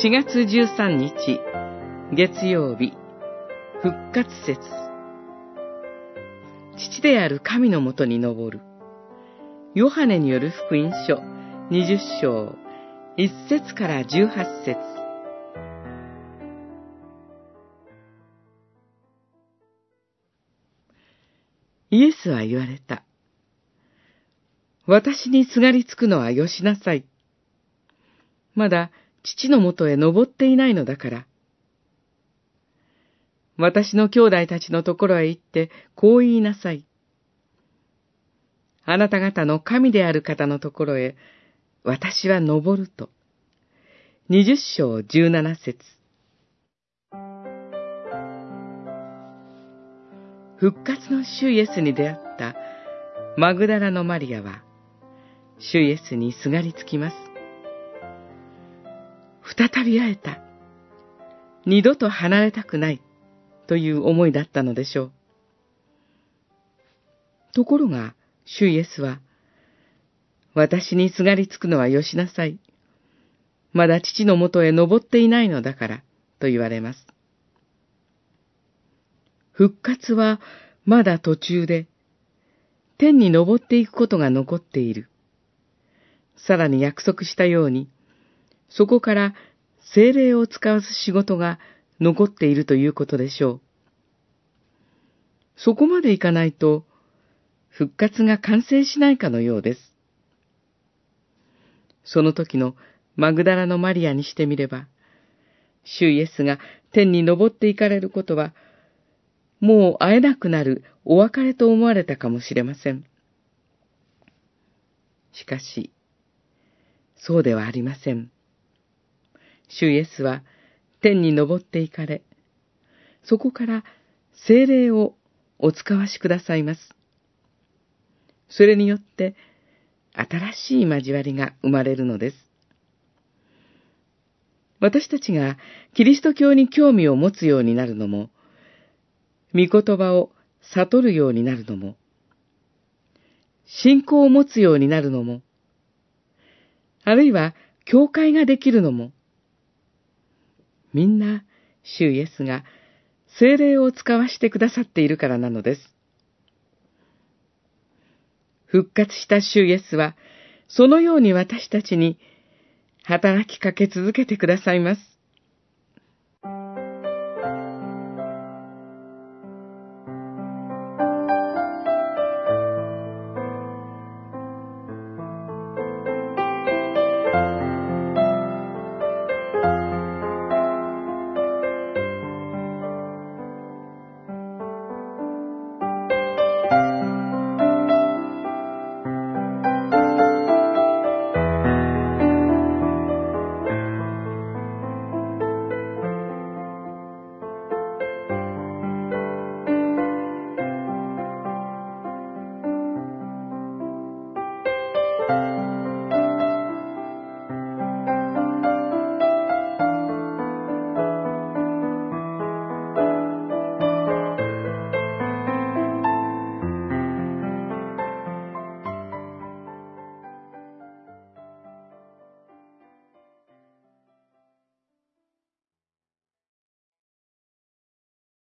4月13日、月曜日、復活節。父である神のもとに登る。ヨハネによる福音書20章1節から18節イエスは言われた。私にすがりつくのはよしなさい。まだ父のもとへ登っていないのだから。私の兄弟たちのところへ行って、こう言いなさい。あなた方の神である方のところへ、私は登ると。二十章十七節復活の主イエスに出会ったマグダラのマリアは、主イエスにすがりつきます。再び会えた。二度と離れたくない。という思いだったのでしょう。ところが、主イエスは、私にすがりつくのはよしなさい。まだ父のもとへ登っていないのだから、と言われます。復活はまだ途中で、天に登っていくことが残っている。さらに約束したように、そこから精霊を使わす仕事が残っているということでしょう。そこまでいかないと、復活が完成しないかのようです。その時のマグダラのマリアにしてみれば、主イエスが天に昇っていかれることは、もう会えなくなるお別れと思われたかもしれません。しかし、そうではありません。主イエスは天に昇っていかれ、そこから精霊をお使わしくださいます。それによって、新しい交わりが生まれるのです。私たちがキリスト教に興味を持つようになるのも、御言葉を悟るようになるのも、信仰を持つようになるのも、あるいは教会ができるのも、みんな、主イエスが精霊を使わしてくださっているからなのです。復活した主イエスは、そのように私たちに働きかけ続けてくださいます。